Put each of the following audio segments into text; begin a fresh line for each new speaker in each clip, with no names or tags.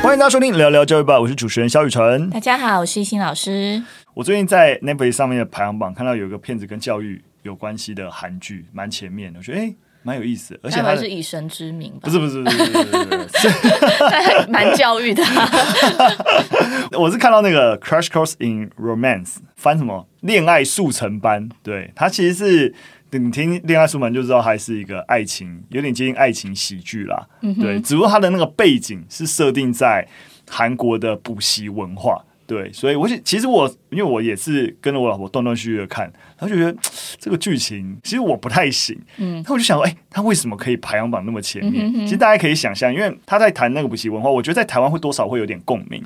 欢迎大家收听聊聊教育吧，我是主持人肖雨辰。
大家好，我是一心老师。
我最近在 Netflix 上面的排行榜看到有一个片子跟教育有关系的韩剧，蛮前面的，我觉得哎。诶蛮有意思，而且还
是以神之名吧？
不是不是不是不是不是，
蛮教育的。
我是看到那个 Crash Course in Romance，翻什么恋爱速成班？对，它其实是你听恋爱速成班就知道，还是一个爱情，有点接近爱情喜剧啦。嗯、对，只不过它的那个背景是设定在韩国的补习文化。对，所以我其实我因为我也是跟着我老婆断断续续的看。他就觉得 这个剧情其实我不太行，嗯，那我就想说，哎、欸，他为什么可以排行榜那么前面？嗯、哼哼其实大家可以想象，因为他在谈那个补习文化，我觉得在台湾会多少会有点共鸣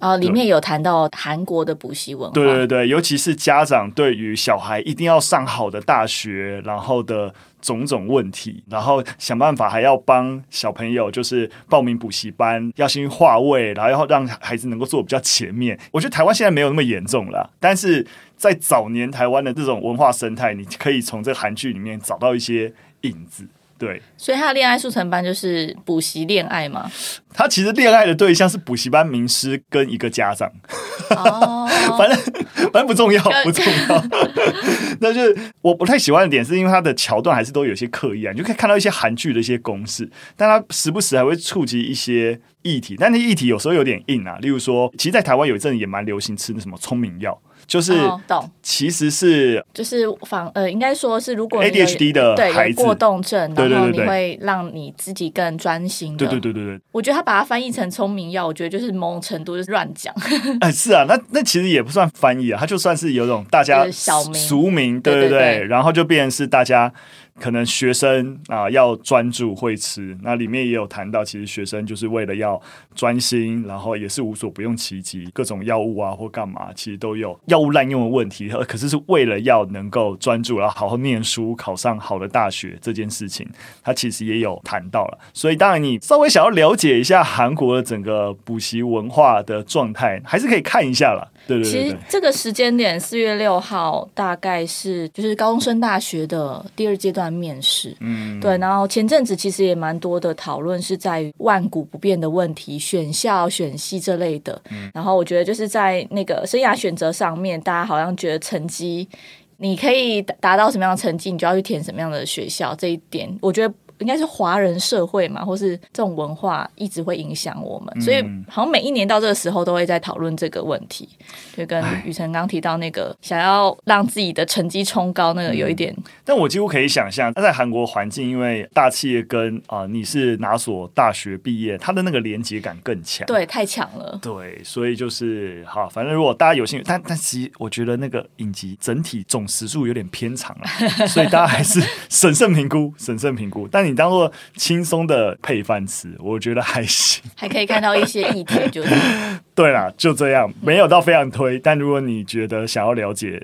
啊。呃、里面有谈到韩国的补习文化，
对对对，尤其是家长对于小孩一定要上好的大学，然后的种种问题，然后想办法还要帮小朋友就是报名补习班，要先划位，然后要让孩子能够坐比较前面。我觉得台湾现在没有那么严重了，但是。在早年台湾的这种文化生态，你可以从这个韩剧里面找到一些影子，对。
所以他的恋爱速成班就是补习恋爱嘛？
他其实恋爱的对象是补习班名师跟一个家长，哦，反正反正不重要，不重要。那就是我不太喜欢的点，是因为他的桥段还是都有些刻意啊，你就可以看到一些韩剧的一些公式，但他时不时还会触及一些议题，但那议题有时候有点硬啊。例如说，其实，在台湾有一阵也蛮流行吃那什么聪明药。就是，其实是
就是防呃，应该说是如果
ADHD 的孩子
过动症，然后你会让你自己更专心。
对对对对对，
我觉得他把它翻译成聪明药，我觉得就是某种程度就是乱讲。
哎，是啊，那那其实也不算翻译啊，他就算是有种大家
小名
俗名，对对对，然后就变成是大家。可能学生啊要专注会吃，那里面也有谈到，其实学生就是为了要专心，然后也是无所不用其极，各种药物啊或干嘛，其实都有药物滥用的问题。可是是为了要能够专注，然后好好念书，考上好的大学这件事情，他其实也有谈到了。所以当然你稍微想要了解一下韩国的整个补习文化的状态，还是可以看一下了。对对对，
其实这个时间点四月六号大概是就是高中生大学的第二阶段面试，嗯，对。然后前阵子其实也蛮多的讨论是在于万古不变的问题，选校选系这类的。嗯，然后我觉得就是在那个生涯选择上面，大家好像觉得成绩你可以达到什么样的成绩，你就要去填什么样的学校。这一点我觉得。应该是华人社会嘛，或是这种文化一直会影响我们，嗯、所以好像每一年到这个时候都会在讨论这个问题。就跟雨辰刚提到那个想要让自己的成绩冲高，那个有一点、嗯。
但我几乎可以想象，他在韩国环境，因为大企业跟啊、呃、你是哪所大学毕业，他的那个连接感更强。
对，太强了。
对，所以就是好，反正如果大家有兴趣，但但其实我觉得那个影集整体总时数有点偏长了，所以大家还是审慎评估，审慎评估。但你当做轻松的配饭吃，我觉得还行，
还可以看到一些议题，就是
对啦，就这样，没有到非常推。但如果你觉得想要了解，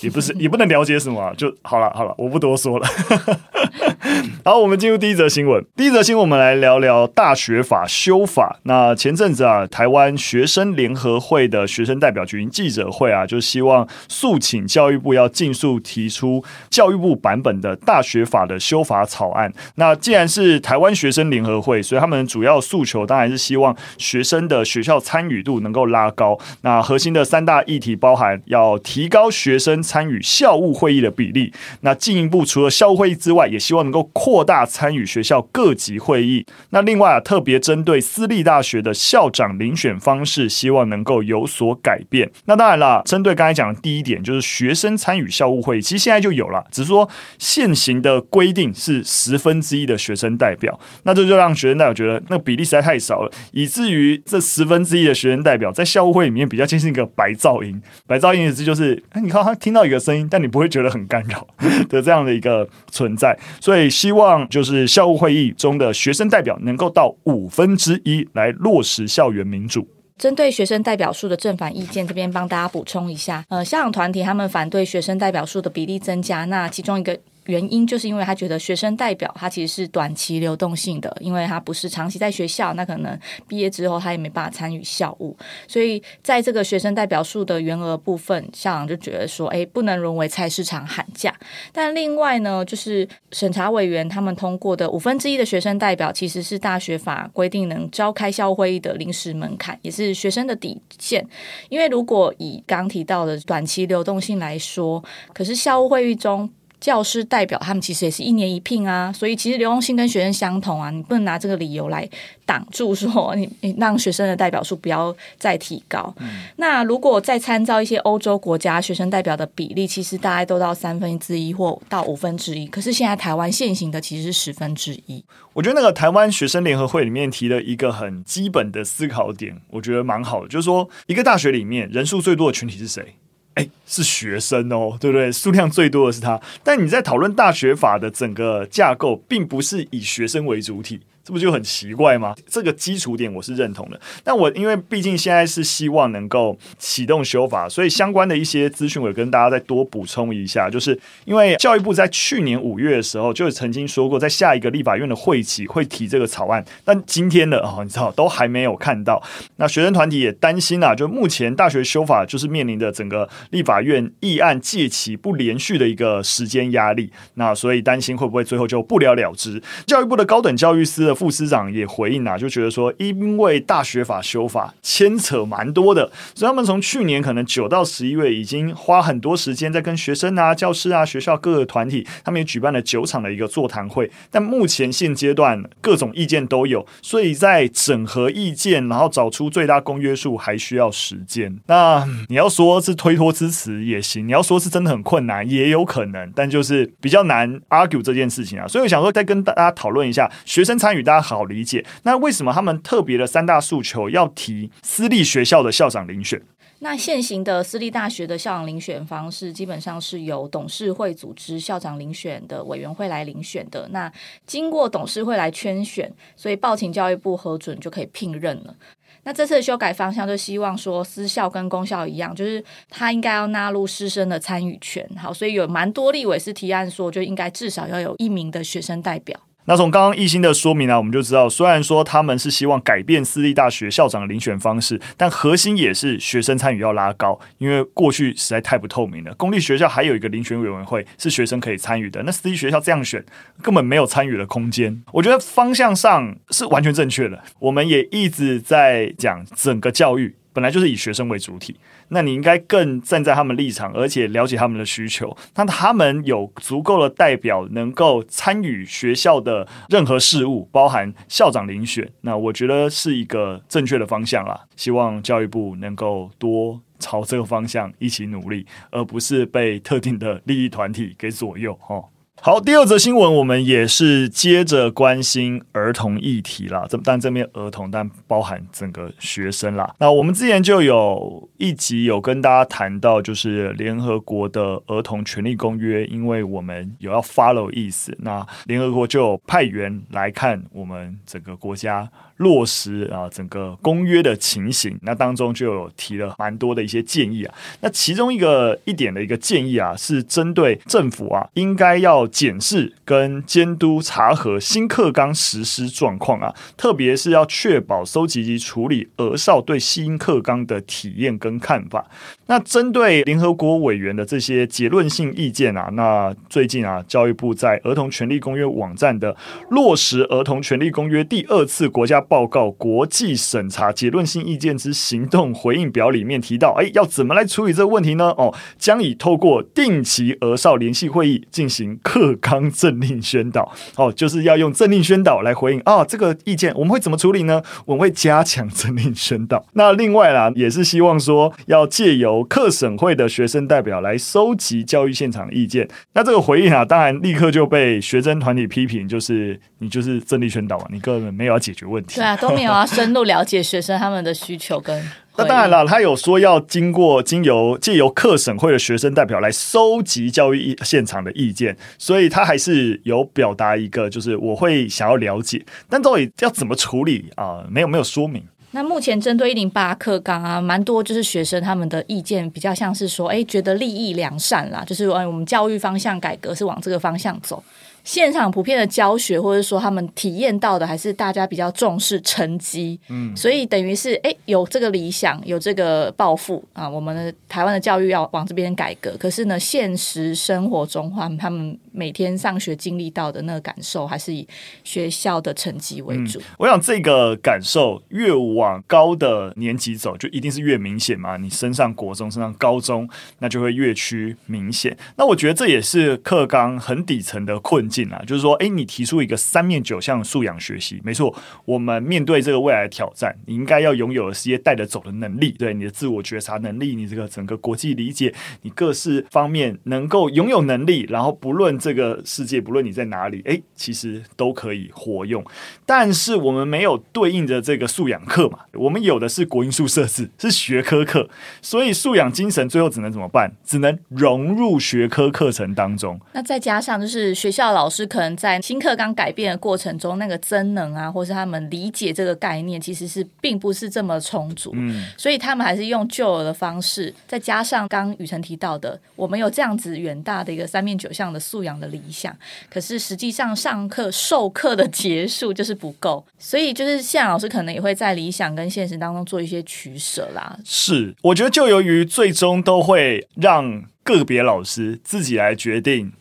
也不是 也不能了解什么，就好了，好了，我不多说了。好，我们进入第一则新闻。第一则新闻，我们来聊聊大学法修法。那前阵子啊，台湾学生联合会的学生代表举行记者会啊，就希望诉请教育部要尽速提出教育部版本的大学法的修法草案。那既然是台湾学生联合会，所以他们主要诉求当然是希望学生的学校参与度能够拉高。那核心的三大议题包含要提高学生参与校务会议的比例。那进一步除了校务会议之外，也希望能够扩大参与学校各级会议。那另外啊，特别针对私立大学的校长遴选方式，希望能够有所改变。那当然了，针对刚才讲的第一点，就是学生参与校务会议，其实现在就有了，只是说现行的规定是十分之一的学生代表。那这就让学生代表觉得那比例实在太少了，以至于这十分之一的学生代表在校务会里面比较接近一个白噪音。白噪音的意思就是，哎你看他听到一个声音，但你不会觉得很干扰的这样的一个存在。所以希望。希望就是校务会议中的学生代表能够到五分之一来落实校园民主。
针对学生代表数的正反意见，这边帮大家补充一下。呃，校长团体他们反对学生代表数的比例增加，那其中一个原因就是因为他觉得学生代表他其实是短期流动性的，因为他不是长期在学校，那可能毕业之后他也没办法参与校务，所以在这个学生代表数的原额部分，校长就觉得说，哎，不能沦为菜市场喊价。但另外呢，就是审查委员他们通过的五分之一的学生代表，其实是大学法规定能召开校务会议的临时门槛，也是学生的底线。因为如果以刚提到的短期流动性来说，可是校务会议中。教师代表他们其实也是一年一聘啊，所以其实流动性跟学生相同啊，你不能拿这个理由来挡住说你你让学生的代表数不要再提高。嗯、那如果再参照一些欧洲国家学生代表的比例，其实大概都到三分之一或到五分之一，可是现在台湾现行的其实是十分之一。
我觉得那个台湾学生联合会里面提了一个很基本的思考点，我觉得蛮好的，就是说一个大学里面人数最多的群体是谁？哎，是学生哦，对不对？数量最多的是他，但你在讨论大学法的整个架构，并不是以学生为主体。这不就很奇怪吗？这个基础点我是认同的，但我因为毕竟现在是希望能够启动修法，所以相关的一些资讯我跟大家再多补充一下，就是因为教育部在去年五月的时候就曾经说过，在下一个立法院的会期会提这个草案，但今天的哦，你知道都还没有看到。那学生团体也担心啊，就目前大学修法就是面临着整个立法院议案届期不连续的一个时间压力，那所以担心会不会最后就不了了之。教育部的高等教育司副司长也回应啊，就觉得说，因为大学法修法牵扯蛮多的，所以他们从去年可能九到十一月已经花很多时间在跟学生啊、教师啊、学校各个团体，他们也举办了九场的一个座谈会。但目前现阶段各种意见都有，所以在整合意见，然后找出最大公约数，还需要时间。那你要说是推脱支持也行，你要说是真的很困难也有可能，但就是比较难 argue 这件事情啊。所以我想说，再跟大家讨论一下学生参与，大家好理解。那为什么他们特别的三大诉求要提私立学校的校长遴选？
那现行的私立大学的校长遴选方式，基本上是由董事会组织校长遴选的委员会来遴选的。那经过董事会来圈选，所以报请教育部核准就可以聘任了。那这次的修改方向就希望说，私校跟公校一样，就是他应该要纳入师生的参与权。好，所以有蛮多立委是提案说，就应该至少要有一名的学生代表。
那从刚刚一心的说明呢，我们就知道，虽然说他们是希望改变私立大学校长的遴选方式，但核心也是学生参与要拉高，因为过去实在太不透明了。公立学校还有一个遴选委员会是学生可以参与的，那私立学校这样选根本没有参与的空间。我觉得方向上是完全正确的。我们也一直在讲整个教育本来就是以学生为主体。那你应该更站在他们立场，而且了解他们的需求。那他们有足够的代表能够参与学校的任何事务，包含校长遴选。那我觉得是一个正确的方向啦。希望教育部能够多朝这个方向一起努力，而不是被特定的利益团体给左右。哈。好，第二则新闻，我们也是接着关心儿童议题啦。这但这边儿童，但包含整个学生啦。那我们之前就有一集有跟大家谈到，就是联合国的儿童权利公约，因为我们有要 follow 意思，那联合国就派员来看我们整个国家。落实啊，整个公约的情形，那当中就有提了蛮多的一些建议啊。那其中一个一点的一个建议啊，是针对政府啊，应该要检视跟监督查核新课纲实施状况啊，特别是要确保收集及处理儿少对新课纲的体验跟看法。那针对联合国委员的这些结论性意见啊，那最近啊，教育部在儿童权利公约网站的落实儿童权利公约第二次国家报告国际审查结论性意见之行动回应表里面提到，哎，要怎么来处理这个问题呢？哦，将以透过定期俄少联系会议进行克纲政令宣导，哦，就是要用政令宣导来回应啊这个意见，我们会怎么处理呢？我们会加强政令宣导。那另外啦，也是希望说要借由课审会的学生代表来收集教育现场的意见。那这个回应啊，当然立刻就被学生团体批评，就是你就是政令宣导嘛，你根本没有要解决问题。
对啊，都没有要深入了解学生他们的需求跟。
那当然了，他有说要经过经由借由课审会的学生代表来收集教育现场的意见，所以他还是有表达一个，就是我会想要了解，但到底要怎么处理啊？没有没有说明。
那目前针对一零八课纲啊，蛮多就是学生他们的意见比较像是说，哎，觉得利益良善啦，就是哎，我们教育方向改革是往这个方向走。现场普遍的教学，或者说他们体验到的，还是大家比较重视成绩，嗯，所以等于是哎，有这个理想，有这个抱负啊，我们的台湾的教育要往这边改革。可是呢，现实生活中话，他们每天上学经历到的那个感受，还是以学校的成绩为主。
嗯，我想这个感受越往高的年级走，就一定是越明显嘛。你升上国中，升上高中，那就会越趋明显。那我觉得这也是课纲很底层的困境。就是说，哎，你提出一个三面九项素养学习，没错。我们面对这个未来的挑战，你应该要拥有一些带着走的能力，对你的自我觉察能力，你这个整个国际理解，你各式方面能够拥有能力，然后不论这个世界，不论你在哪里，哎，其实都可以活用。但是我们没有对应的这个素养课嘛，我们有的是国英数设置，是学科课，所以素养精神最后只能怎么办？只能融入学科课程当中。
那再加上就是学校老师可能在新课纲改变的过程中，那个真能啊，或是他们理解这个概念，其实是并不是这么充足。嗯，所以他们还是用旧有的方式，再加上刚雨辰提到的，我们有这样子远大的一个三面九项的素养的理想，可是实际上上课授课的结束就是不够，所以就是谢老师可能也会在理想跟现实当中做一些取舍啦。
是，我觉得就由于最终都会让个别老师自己来决定。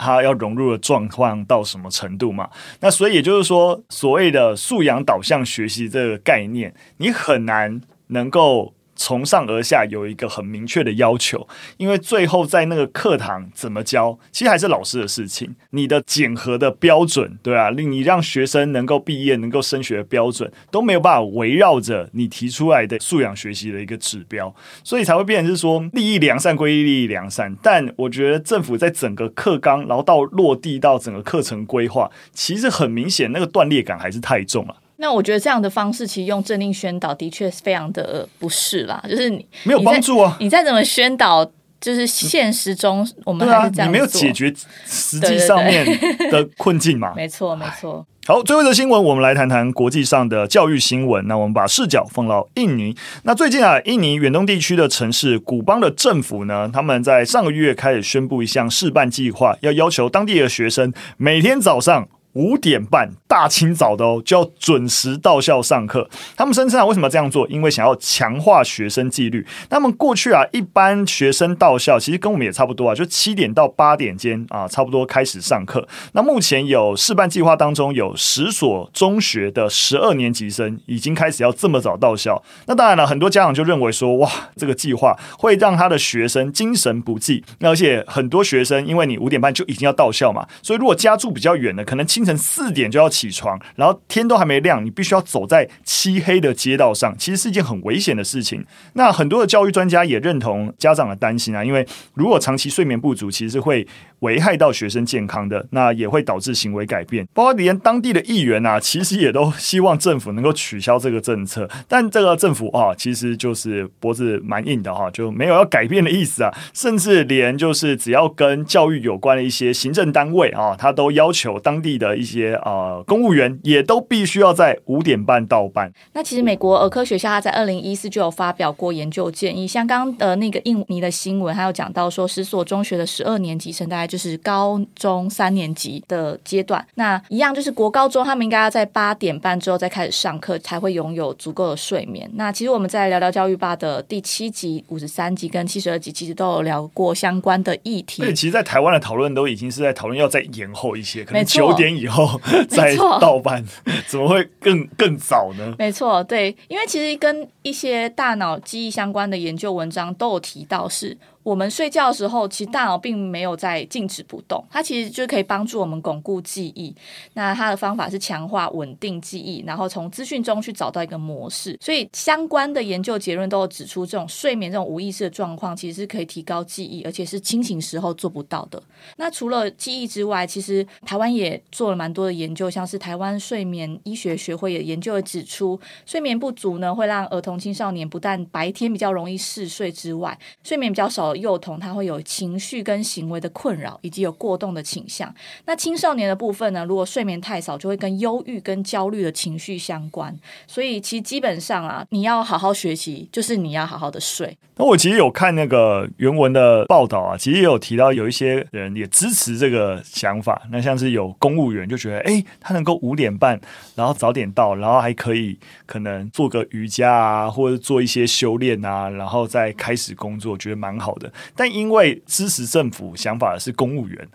他要融入的状况到什么程度嘛？那所以也就是说，所谓的素养导向学习这个概念，你很难能够。从上而下有一个很明确的要求，因为最后在那个课堂怎么教，其实还是老师的事情。你的检核的标准，对啊，令你让学生能够毕业、能够升学的标准都没有办法围绕着你提出来的素养学习的一个指标，所以才会变成是说，利益良善归利益良善，但我觉得政府在整个课纲，然后到落地到整个课程规划，其实很明显那个断裂感还是太重了。
那我觉得这样的方式，其实用政令宣导的确是非常的不适啦，就是你
没有帮助啊。
你再怎么宣导，就是现实中我们还是这样、啊、
你没有解决实际上面的 困境嘛？
没错，没错。
好，最后一则新闻，我们来谈谈国际上的教育新闻。那我们把视角放到印尼。那最近啊，印尼远东地区的城市古邦的政府呢，他们在上个月开始宣布一项试办计划，要要求当地的学生每天早上。五点半，大清早的哦，就要准时到校上课。他们声称啊，为什么这样做？因为想要强化学生纪律。那么过去啊，一般学生到校其实跟我们也差不多啊，就七点到八点间啊，差不多开始上课。那目前有试办计划当中，有十所中学的十二年级生已经开始要这么早到校。那当然了，很多家长就认为说，哇，这个计划会让他的学生精神不济。那而且很多学生，因为你五点半就已经要到校嘛，所以如果家住比较远的，可能清晨四点就要起床，然后天都还没亮，你必须要走在漆黑的街道上，其实是一件很危险的事情。那很多的教育专家也认同家长的担心啊，因为如果长期睡眠不足，其实是会危害到学生健康的，那也会导致行为改变。包括连当地的议员啊，其实也都希望政府能够取消这个政策，但这个政府啊，其实就是脖子蛮硬的哈，就没有要改变的意思啊。甚至连就是只要跟教育有关的一些行政单位啊，他都要求当地的一些。呃，公务员也都必须要在五点半到班。
那其实美国儿科学校他在二零一四就有发表过研究建议，像刚刚的那个印尼的新闻，还有讲到说十所中学的十二年级生，大概就是高中三年级的阶段。那一样就是国高中，他们应该要在八点半之后再开始上课，才会拥有足够的睡眠。那其实我们在聊聊教育吧的第七集、五十三集跟七十二集，其实都有聊过相关的议题。
对，其实，在台湾的讨论都已经是在讨论要再延后一些，可能九点以后。再盗版 怎么会更更早呢？
没错，对，因为其实跟一些大脑记忆相关的研究文章都有提到是。我们睡觉的时候，其实大脑并没有在静止不动，它其实就可以帮助我们巩固记忆。那它的方法是强化稳定记忆，然后从资讯中去找到一个模式。所以相关的研究结论都有指出，这种睡眠这种无意识的状况，其实是可以提高记忆，而且是清醒时候做不到的。那除了记忆之外，其实台湾也做了蛮多的研究，像是台湾睡眠医学学会也研究也指出，睡眠不足呢会让儿童青少年不但白天比较容易嗜睡之外，睡眠比较少。幼童他会有情绪跟行为的困扰，以及有过动的倾向。那青少年的部分呢，如果睡眠太少，就会跟忧郁跟焦虑的情绪相关。所以其实基本上啊，你要好好学习，就是你要好好的睡。
那我其实有看那个原文的报道啊，其实也有提到有一些人也支持这个想法。那像是有公务员就觉得，哎、他能够五点半，然后早点到，然后还可以可能做个瑜伽啊，或者做一些修炼啊，然后再开始工作，觉得蛮好。但因为支持政府想法的是公务员，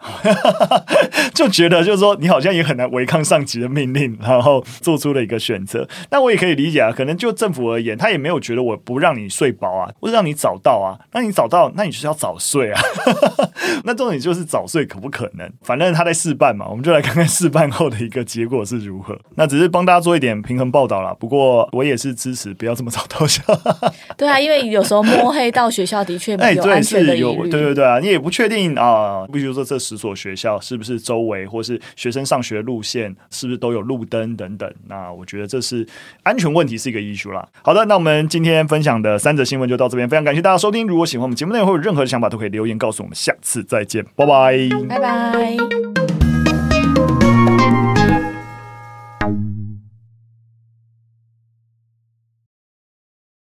就觉得就是说你好像也很难违抗上级的命令，然后做出了一个选择。那我也可以理解啊，可能就政府而言，他也没有觉得我不让你睡饱啊，或者让你早到啊，那你早到，那你就是要早睡啊。那重点就是早睡可不可能？反正他在试办嘛，我们就来看看试办后的一个结果是如何。那只是帮大家做一点平衡报道啦。不过我也是支持不要这么早到校。
对啊，因为有时候摸黑到学校的确没有安全的疑虑。
对对对啊，你也不确定啊。比如说这十所学校是不是周围或是学生上学路线是不是都有路灯等等？那我觉得这是安全问题是一个 issue 啦。好的，那我们今天分享的三则新闻就到这边，非常感谢大家收听。如果喜欢我们节目内容或有任何的想法，都可以留言告诉我们。下次再见，拜拜，
拜拜。